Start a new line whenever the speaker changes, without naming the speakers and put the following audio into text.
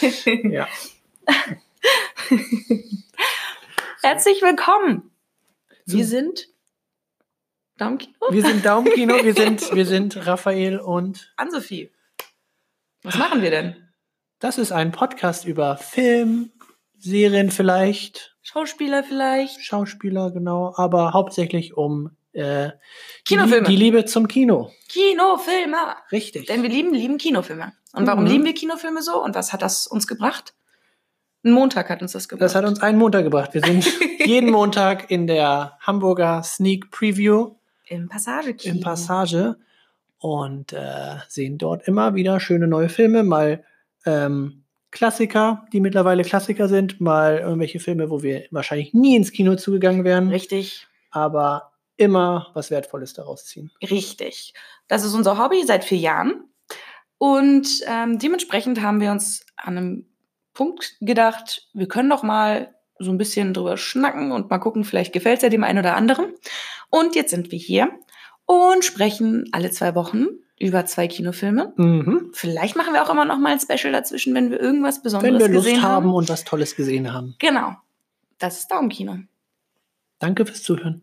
Ja.
Herzlich willkommen. Wir sind Daumenkino?
Wir sind Daumenkino, wir sind, wir sind Raphael und
Ann-Sophie. Was machen wir denn?
das ist ein Podcast über Film, Serien vielleicht,
Schauspieler vielleicht?
Schauspieler, genau, aber hauptsächlich um äh, die,
Kinofilme.
die Liebe zum Kino.
Kinofilme.
Richtig.
Denn wir lieben, lieben Kinofilme. Und warum
Mhm.
lieben wir Kinofilme so? Und was hat das uns gebracht? Ein Montag hat uns das gebracht.
Das hat uns einen Montag gebracht. Wir sind jeden Montag in der Hamburger Sneak Preview
im Passagekino.
im Passage und äh, sehen dort immer wieder schöne neue Filme, mal ähm, Klassiker, die mittlerweile Klassiker sind, mal irgendwelche Filme, wo wir wahrscheinlich nie ins Kino zugegangen wären,
Richtig,
aber immer was Wertvolles daraus ziehen.
richtig. Das ist unser Hobby seit vier Jahren. Und ähm, dementsprechend haben wir uns an einem Punkt gedacht, wir können doch mal so ein bisschen drüber schnacken und mal gucken, vielleicht gefällt es ja dem einen oder anderen. Und jetzt sind wir hier und sprechen alle zwei Wochen über zwei Kinofilme.
Mhm.
Vielleicht machen wir auch immer noch mal ein Special dazwischen, wenn wir irgendwas Besonderes
Wenn wir Lust
gesehen
haben
haben.
und was Tolles gesehen haben.
Genau. Das ist Daumenkino.
Danke fürs Zuhören.